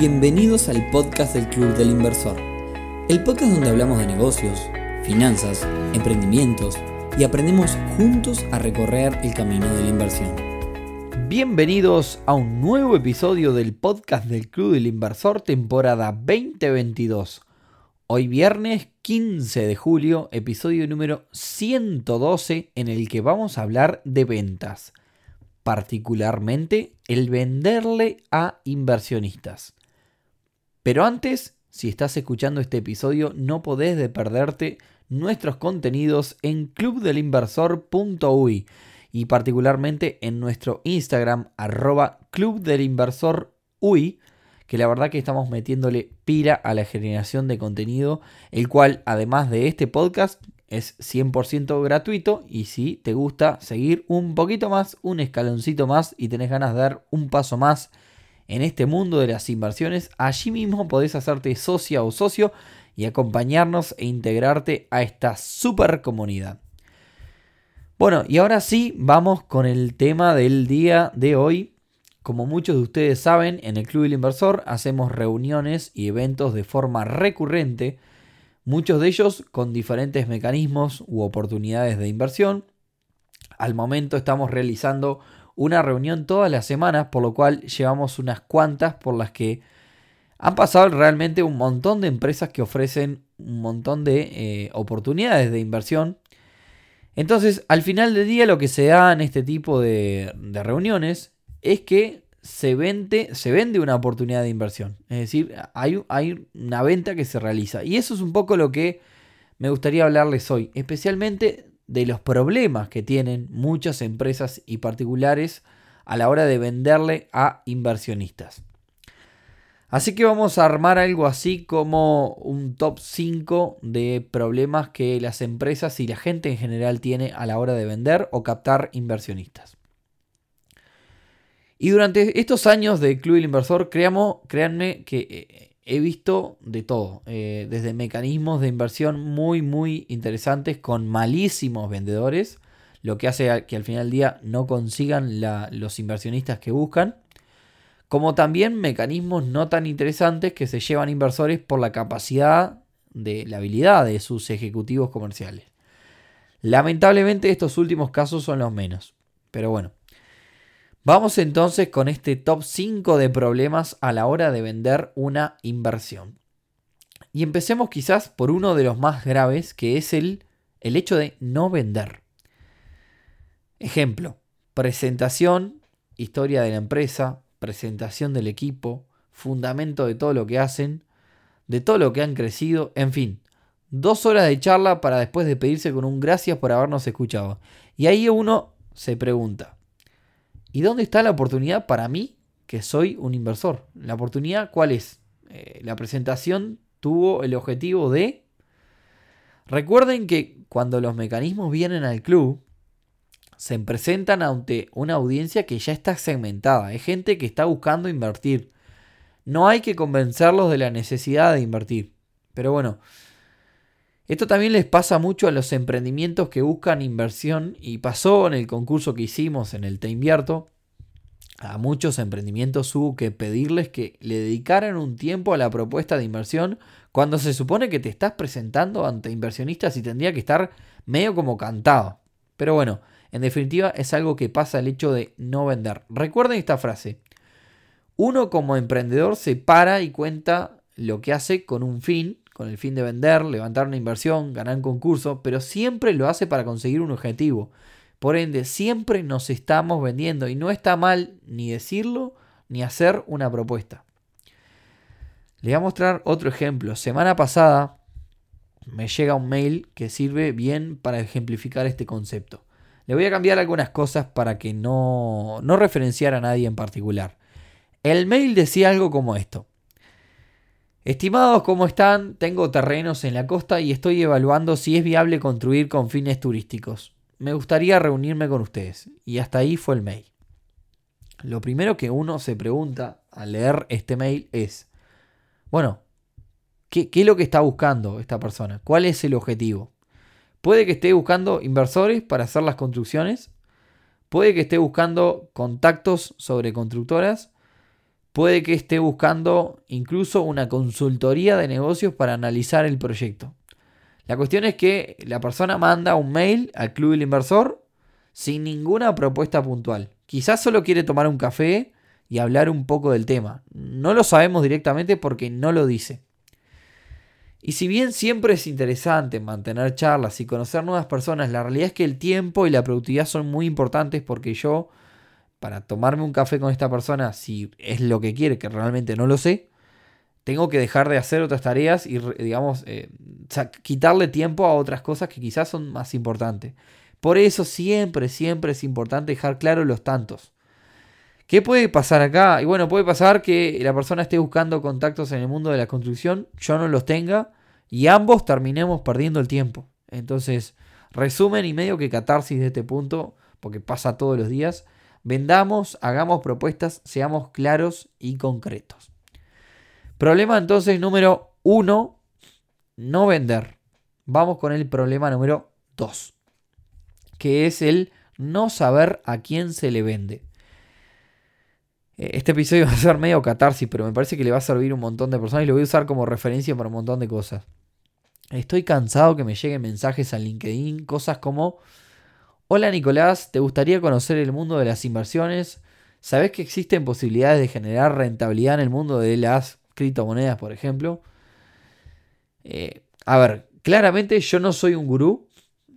Bienvenidos al podcast del Club del Inversor, el podcast donde hablamos de negocios, finanzas, emprendimientos y aprendemos juntos a recorrer el camino de la inversión. Bienvenidos a un nuevo episodio del podcast del Club del Inversor temporada 2022. Hoy viernes 15 de julio, episodio número 112 en el que vamos a hablar de ventas, particularmente el venderle a inversionistas. Pero antes, si estás escuchando este episodio, no podés de perderte nuestros contenidos en clubdelinversor.uy y particularmente en nuestro Instagram arroba clubdelinversor.uy que la verdad que estamos metiéndole pira a la generación de contenido, el cual además de este podcast es 100% gratuito y si te gusta seguir un poquito más, un escaloncito más y tenés ganas de dar un paso más en este mundo de las inversiones, allí mismo podés hacerte socia o socio y acompañarnos e integrarte a esta super comunidad. Bueno, y ahora sí, vamos con el tema del día de hoy. Como muchos de ustedes saben, en el Club del Inversor hacemos reuniones y eventos de forma recurrente, muchos de ellos con diferentes mecanismos u oportunidades de inversión. Al momento estamos realizando una reunión todas las semanas, por lo cual llevamos unas cuantas por las que han pasado realmente un montón de empresas que ofrecen un montón de eh, oportunidades de inversión. Entonces, al final del día, lo que se da en este tipo de, reuniones es que se vende, se vende una oportunidad de inversión. Es decir, hay, hay una venta que se realiza. Y eso es un poco lo que me gustaría hablarles hoy, especialmente de los problemas que tienen muchas empresas y particulares a la hora de venderle a inversionistas. Así que vamos a armar algo así como un top 5 de problemas que las empresas y la gente en general tiene a la hora de vender o captar inversionistas. Y durante estos años de Club del Inversor, creamos, créanme que eh, he visto de todo, eh, desde mecanismos de inversión muy, muy interesantes con malísimos vendedores, lo que hace que al final del día no consigan los inversionistas que buscan, como también mecanismos no tan interesantes que se llevan inversores por la capacidad de la habilidad de sus ejecutivos comerciales. Lamentablemente estos últimos casos son los menos, pero bueno. Vamos entonces con este top 5 de problemas a la hora de vender una inversión. Y empecemos quizás por uno de los más graves, que es el, el hecho de no vender. Ejemplo, presentación, historia de la empresa, presentación del equipo, fundamento de todo lo que hacen, de todo lo que han crecido, en fin, dos horas de charla para después de pedirse con un gracias por habernos escuchado. Y ahí uno se pregunta, ¿Y dónde está la oportunidad para mí, que soy un inversor? ¿La oportunidad cuál es? Eh, la presentación tuvo el objetivo de... Recuerden que cuando los mecanismos vienen al club, se presentan ante una audiencia que ya está segmentada. Es gente que está buscando invertir. No hay que convencerlos de la necesidad de invertir. Pero bueno, esto también les pasa mucho a los emprendimientos que buscan inversión y pasó en el concurso que hicimos en el Te Invierto. A muchos emprendimientos hubo que pedirles que le dedicaran un tiempo a la propuesta de inversión cuando se supone que te estás presentando ante inversionistas y tendría que estar medio como cantado. Pero bueno, en definitiva es algo que pasa el hecho de no vender. Recuerden esta frase. Uno como emprendedor se para y cuenta lo que hace con un fin con el fin de vender, levantar una inversión, ganar un concurso, pero siempre lo hace para conseguir un objetivo. Por ende, siempre nos estamos vendiendo y no está mal ni decirlo ni hacer una propuesta. Le voy a mostrar otro ejemplo. Semana pasada me llega un mail que sirve bien para ejemplificar este concepto. Le voy a cambiar algunas cosas para que no, no referenciar a nadie en particular. El mail decía algo como esto. Estimados, ¿cómo están? Tengo terrenos en la costa y estoy evaluando si es viable construir con fines turísticos. Me gustaría reunirme con ustedes. Y hasta ahí fue el mail. Lo primero que uno se pregunta al leer este mail es, bueno, ¿qué, es lo que está buscando esta persona? ¿Cuál es el objetivo? Puede que esté buscando inversores para hacer las construcciones. Puede que esté buscando contactos sobre constructoras puede que esté buscando incluso una consultoría de negocios para analizar el proyecto. La cuestión es que la persona manda un mail al club del inversor sin ninguna propuesta puntual. Quizás solo quiere tomar un café y hablar un poco del tema. No lo sabemos directamente porque no lo dice. Y si bien siempre es interesante mantener charlas y conocer nuevas personas, la realidad es que el tiempo y la productividad son muy importantes porque yo, para tomarme un café con esta persona, si es lo que quiere, que realmente no lo sé, tengo que dejar de hacer otras tareas y, digamos, eh, quitarle tiempo a otras cosas que quizás son más importantes. Por eso siempre, siempre es importante dejar claro los tantos. ¿Qué puede pasar acá? Y bueno, puede pasar que la persona esté buscando contactos en el mundo de la construcción, yo no los tenga y ambos terminemos perdiendo el tiempo. Entonces, resumen y medio que catarsis de este punto, porque pasa todos los días, vendamos, hagamos propuestas, seamos claros y concretos. Problema entonces número uno, no vender. Vamos con el problema número dos, que es el no saber a quién se le vende. Eh, este episodio va a ser medio catarsis, pero me parece que le va a servir un montón de personas y lo voy a usar como referencia para un montón de cosas. Estoy cansado que me lleguen mensajes al LinkedIn, cosas como, hola Nicolás, ¿te gustaría conocer el mundo de las inversiones? ¿Sabes que existen posibilidades de generar rentabilidad en el mundo de las criptomonedas, por ejemplo. Eh, a ver, claramente yo no soy un gurú,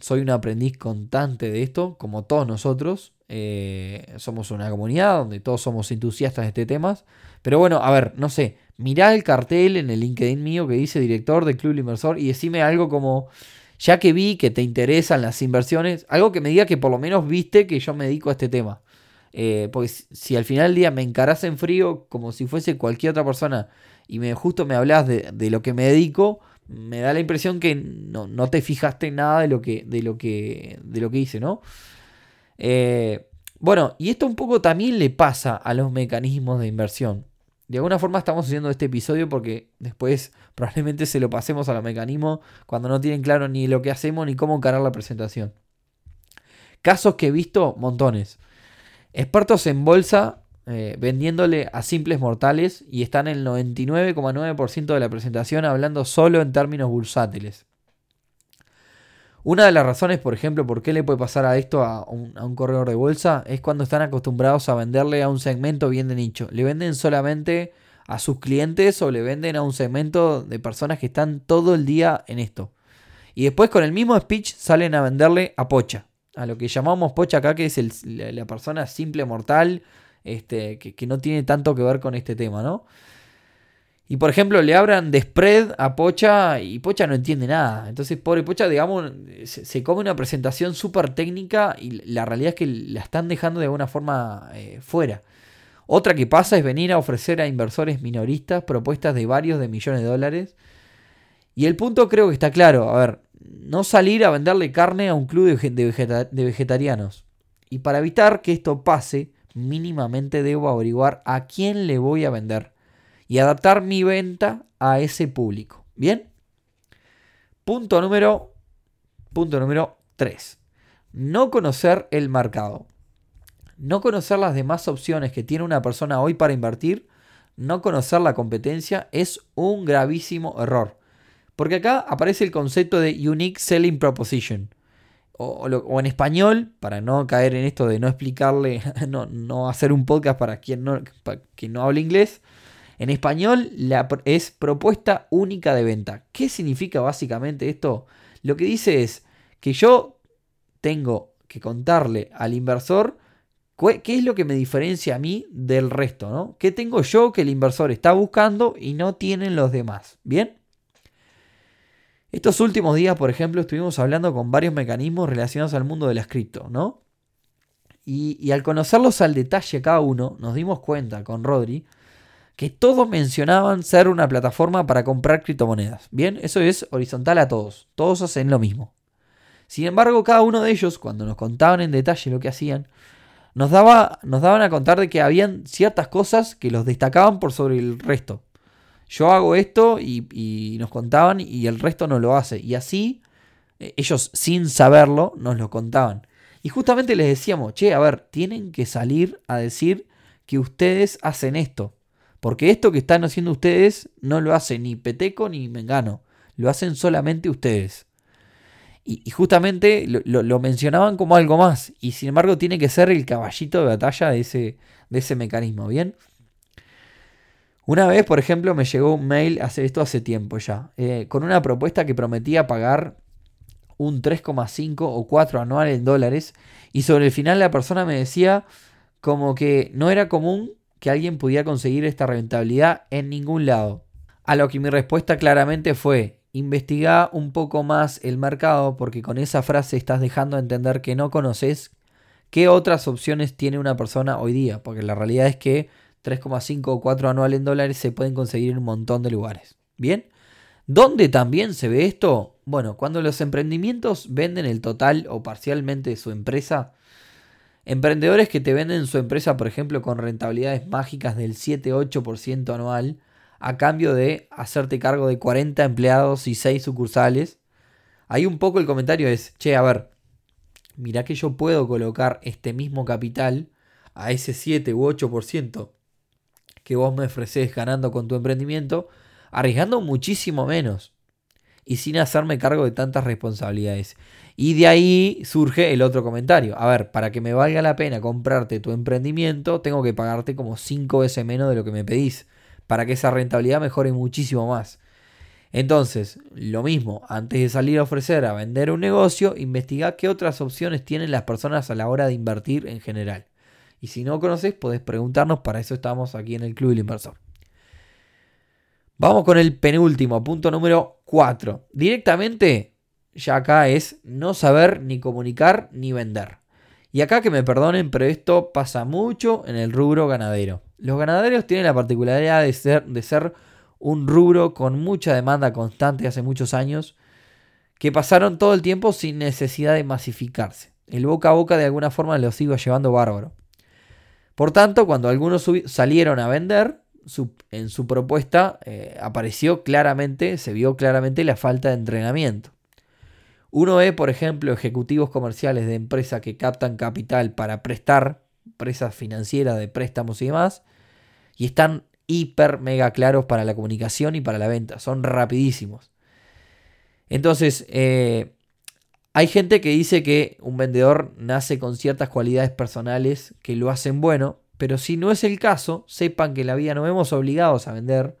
soy un aprendiz constante de esto, como todos nosotros. Eh, somos una comunidad donde todos somos entusiastas de este tema. Pero bueno, a ver, no sé, mirá el cartel en el LinkedIn mío que dice director del Club Inversor y decime algo como, ya que vi que te interesan las inversiones, algo que me diga que por lo menos viste que yo me dedico a este tema. Eh, porque si al final del día me encarás en frío como si fuese cualquier otra persona y me, justo me hablas de, lo que me dedico, me da la impresión que no, te fijaste en nada de lo que, de lo que, de lo que hice, ¿no? Eh, bueno, y esto un poco también le pasa a los mecanismos de inversión. De alguna forma estamos haciendo este episodio porque después probablemente se lo pasemos a los mecanismos cuando no tienen claro ni lo que hacemos ni cómo encarar la presentación. Casos que he visto, montones. Expertos en bolsa eh, vendiéndole a simples mortales y están el 99,9% de la presentación hablando solo en términos bursátiles. Una de las razones, por ejemplo, por qué le puede pasar a esto a un, corredor de bolsa es cuando están acostumbrados a venderle a un segmento bien de nicho. Le venden solamente a sus clientes o le venden a un segmento de personas que están todo el día en esto. Y después con el mismo speech salen a venderle a pocha. A lo que llamamos pocha acá, que es la persona simple mortal este, que, no tiene tanto que ver con este tema, ¿no? Y por ejemplo, le abran de spread a Pocha y Pocha no entiende nada. Entonces, pobre Pocha, digamos, se, come una presentación súper técnica y la realidad es que la están dejando de alguna forma eh, fuera. Otra que pasa es venir a ofrecer a inversores minoristas propuestas de varios de millones de dólares. Y el punto creo que está claro. A ver, no salir a venderle carne a un club de vegetarianos. Y para evitar que esto pase, mínimamente debo averiguar a quién le voy a vender y adaptar mi venta a ese público. ¿Bien? Punto número, punto número 3. No conocer el mercado. No conocer las demás opciones que tiene una persona hoy para invertir, no conocer la competencia es un gravísimo error. Porque acá aparece el concepto de Unique Selling Proposition o, en español, para no caer en esto de no explicarle, no, hacer un podcast para quien no, no hable inglés. En español la, es propuesta única de venta. ¿Qué significa básicamente esto? Lo que dice es que yo tengo que contarle al inversor qué es lo que me diferencia a mí del resto, ¿no? ¿Qué tengo yo que el inversor está buscando y no tienen los demás? ¿Bien? Estos últimos días, por ejemplo, estuvimos hablando con varios mecanismos relacionados al mundo de las ¿no? Y, al conocerlos al detalle cada uno, nos dimos cuenta con Rodri que todos mencionaban ser una plataforma para comprar criptomonedas. Bien, eso es horizontal a todos. Todos hacen lo mismo. Sin embargo, cada uno de ellos, cuando nos contaban en detalle lo que hacían, nos, daba, nos daban a contar de que habían ciertas cosas que los destacaban por sobre el resto yo hago esto y, nos contaban y el resto no lo hace. Y así, eh, ellos sin saberlo, nos lo contaban. Y justamente les decíamos, che, a ver, tienen que salir a decir que ustedes hacen esto. Porque esto que están haciendo ustedes no lo hace ni Peteco ni Mengano. Lo hacen solamente ustedes. Y, justamente lo, mencionaban como algo más. Y sin embargo tiene que ser el caballito de batalla de ese, de ese mecanismo. ¿Bien? Una vez, por ejemplo, me llegó un mail, hace esto hace tiempo ya, eh, con una propuesta que prometía pagar un 3,5 o 4 anual en dólares. Y sobre el final la persona me decía como que no era común que alguien pudiera conseguir esta rentabilidad en ningún lado. A lo que mi respuesta claramente fue, investiga un poco más el mercado porque con esa frase estás dejando de entender que no conoces qué otras opciones tiene una persona hoy día, porque la realidad es que 3,5 o 4 anual en dólares se pueden conseguir en un montón de lugares. Bien, ¿dónde también se ve esto? Bueno, cuando los emprendimientos venden el total o parcialmente de su empresa, emprendedores que te venden su empresa, por ejemplo, con rentabilidades mágicas del 7-8% anual, a cambio de hacerte cargo de 40 empleados y 6 sucursales. Ahí un poco el comentario es, che, a ver, mira que yo puedo colocar este mismo capital a ese 7 u 8% que vos me ofreces ganando con tu emprendimiento, arriesgando muchísimo menos y sin hacerme cargo de tantas responsabilidades. Y de ahí surge el otro comentario. A ver, para que me valga la pena comprarte tu emprendimiento, tengo que pagarte como 5 veces menos de lo que me pedís para que esa rentabilidad mejore muchísimo más. Entonces, lo mismo, antes de salir a ofrecer a vender un negocio, investiga qué otras opciones tienen las personas a la hora de invertir en general. Y si no conoces, podés preguntarnos, para eso estamos aquí en el Club del Inversor. Vamos con el penúltimo, punto número 4. Directamente, ya acá es no saber ni comunicar ni vender. Y acá que me perdonen, pero esto pasa mucho en el rubro ganadero. Los ganaderos tienen la particularidad de ser, de ser un rubro con mucha demanda constante hace muchos años, que pasaron todo el tiempo sin necesidad de masificarse. El boca a boca de alguna forma los iba llevando bárbaro. Por tanto, cuando algunos salieron a vender, en su propuesta eh, apareció claramente, se vio claramente la falta de entrenamiento. Uno ve, por ejemplo, ejecutivos comerciales de empresas que captan capital para prestar, empresas financieras de préstamos y demás, y están hiper mega claros para la comunicación y para la venta, son rapidísimos. Entonces, eh, hay gente que dice que un vendedor nace con ciertas cualidades personales que lo hacen bueno, pero si no es el caso, sepan que en la vida no vemos obligados a vender,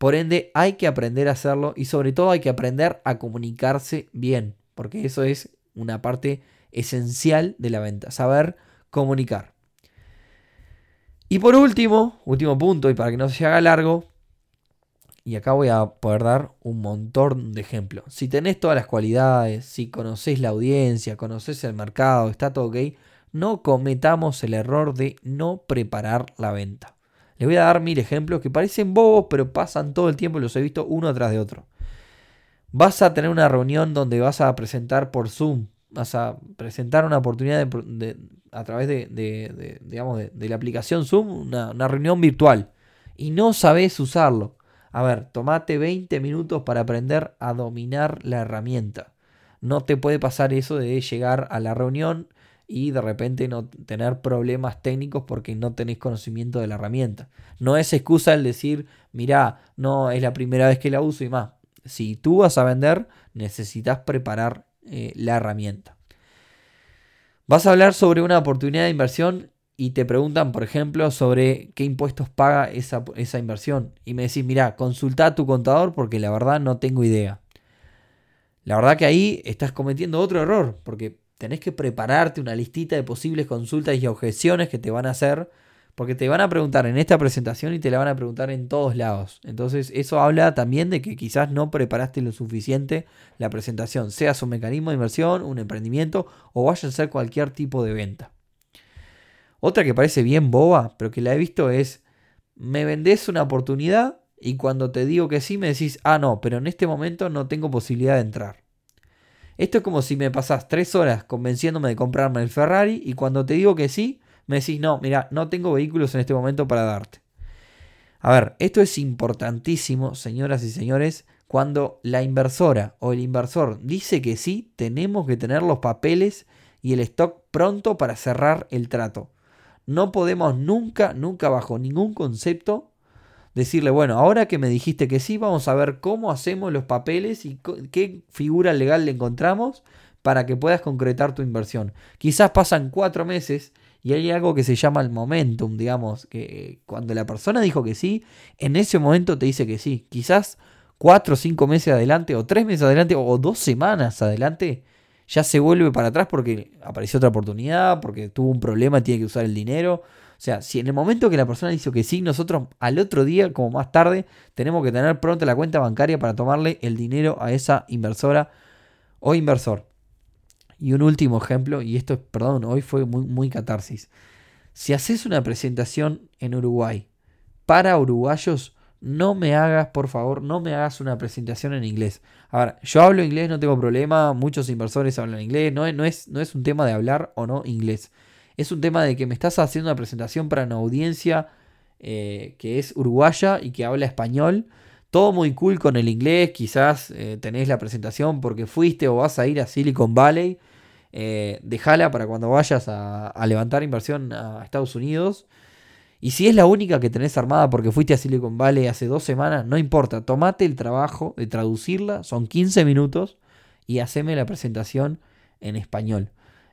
por ende, hay que aprender a hacerlo y sobre todo hay que aprender a comunicarse bien, porque eso es una parte esencial de la venta, saber comunicar. Y por último, último punto, y para que no se haga largo, y acá voy a poder dar un montón de ejemplos. Si tenés todas las cualidades, si conocés la audiencia, conocés el mercado, está todo ok, no cometamos el error de no preparar la venta. Les voy a dar mil ejemplos que parecen bobos, pero pasan todo el tiempo y los he visto uno tras de otro. Vas a tener una reunión donde vas a presentar por Zoom, vas a presentar una oportunidad a través de, de, la aplicación Zoom, una, una reunión virtual, y no sabes usarlo. A ver, tomate 20 minutos para aprender a dominar la herramienta. No te puede pasar eso de llegar a la reunión y de repente no tener problemas técnicos porque no tenés conocimiento de la herramienta. No es excusa el decir, mira, no es la primera vez que la uso y más. Si tú vas a vender, necesitas preparar eh, la herramienta. Vas a hablar sobre una oportunidad de inversión y te preguntan, por ejemplo, sobre qué impuestos paga esa, esa inversión. Y me decís, mira, consulta a tu contador porque la verdad no tengo idea. La verdad que ahí estás cometiendo otro error, porque tenés que prepararte una listita de posibles consultas y objeciones que te van a hacer, porque te van a preguntar en esta presentación y te la van a preguntar en todos lados. Entonces eso habla también de que quizás no preparaste lo suficiente la presentación, sea su mecanismo de inversión, un emprendimiento o vaya a ser cualquier tipo de venta. Otra que parece bien boba, pero que la he visto es, me vendés una oportunidad y cuando te digo que sí me decís, ah no, pero en este momento no tengo posibilidad de entrar. Esto es como si me pasás tres horas convenciéndome de comprarme el Ferrari y cuando te digo que sí, me decís, no, mira, no tengo vehículos en este momento para darte. A ver, esto es importantísimo, señoras y señores. Cuando la inversora o el inversor dice que sí, tenemos que tener los papeles y el stock pronto para cerrar el trato. No podemos nunca, nunca bajo ningún concepto decirle, bueno, ahora que me dijiste que sí, vamos a ver cómo hacemos los papeles y qué figura legal le encontramos para que puedas concretar tu inversión. Quizás pasan cuatro meses y hay algo que se llama el momentum, digamos, que cuando la persona dijo que sí, en ese momento te dice que sí. Quizás cuatro o cinco meses adelante, o tres meses adelante, o dos semanas adelante, ya se vuelve para atrás porque apareció otra oportunidad, porque tuvo un problema, tiene que usar el dinero. O sea, si en el momento que la persona dijo que sí, nosotros al otro día, como más tarde, tenemos que tener pronto la cuenta bancaria para tomarle el dinero a esa inversora o inversor. Y un último ejemplo, y esto, perdón, hoy fue muy, muy catarsis. Si haces una presentación en Uruguay para uruguayos, no me hagas, por favor, no me hagas una presentación en inglés. A ver, yo hablo inglés, no tengo problema, muchos inversores hablan inglés, no, no, es, no es un tema de hablar o no inglés. Es un tema de que me estás haciendo una presentación para una audiencia eh, que es uruguaya y que habla español. Todo muy cool con el inglés, quizás eh, tenés la presentación porque fuiste o vas a ir a Silicon Valley eh, déjala para cuando vayas a, levantar inversión a Estados Unidos. Y si es la única que tenés armada porque fuiste a Silicon Valley hace dos semanas, no importa, tomate el trabajo de traducirla, son 15 minutos, y haceme la presentación en español.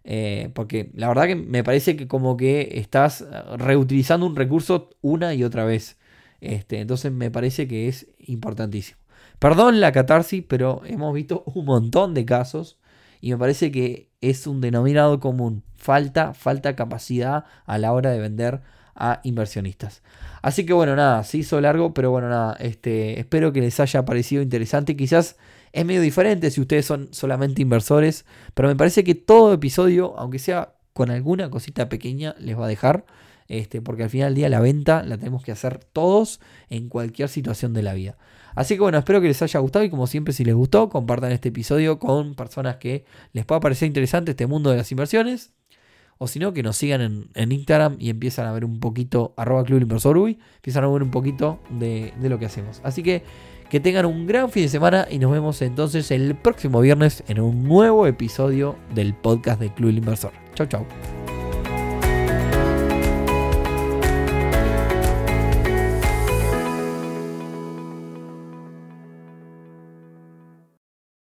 Eh, porque la verdad que me parece que como que estás reutilizando un recurso una y otra vez. Este, entonces me parece que es importantísimo. Perdón la catarsis, pero hemos visto un montón de casos y me parece que es un denominado común. Falta, falta capacidad a la hora de vender a inversionistas. Así que bueno, nada, se hizo largo, pero bueno, nada, este, espero que les haya parecido interesante. Quizás es medio diferente si ustedes son solamente inversores, pero me parece que todo episodio, aunque sea con alguna cosita pequeña, les va a dejar. Este, porque al final del día la venta la tenemos que hacer todos en cualquier situación de la vida. Así que bueno, espero que les haya gustado y como siempre si les gustó, compartan este episodio con personas que les pueda parecer interesante este mundo de las inversiones. O si no, que nos sigan en, Instagram y empiezan a ver un poquito, arroba Club Inversor empiezan a ver un poquito de, de lo que hacemos. Así que que tengan un gran fin de semana y nos vemos entonces el próximo viernes en un nuevo episodio del podcast de Club Inversor. Chau, chau.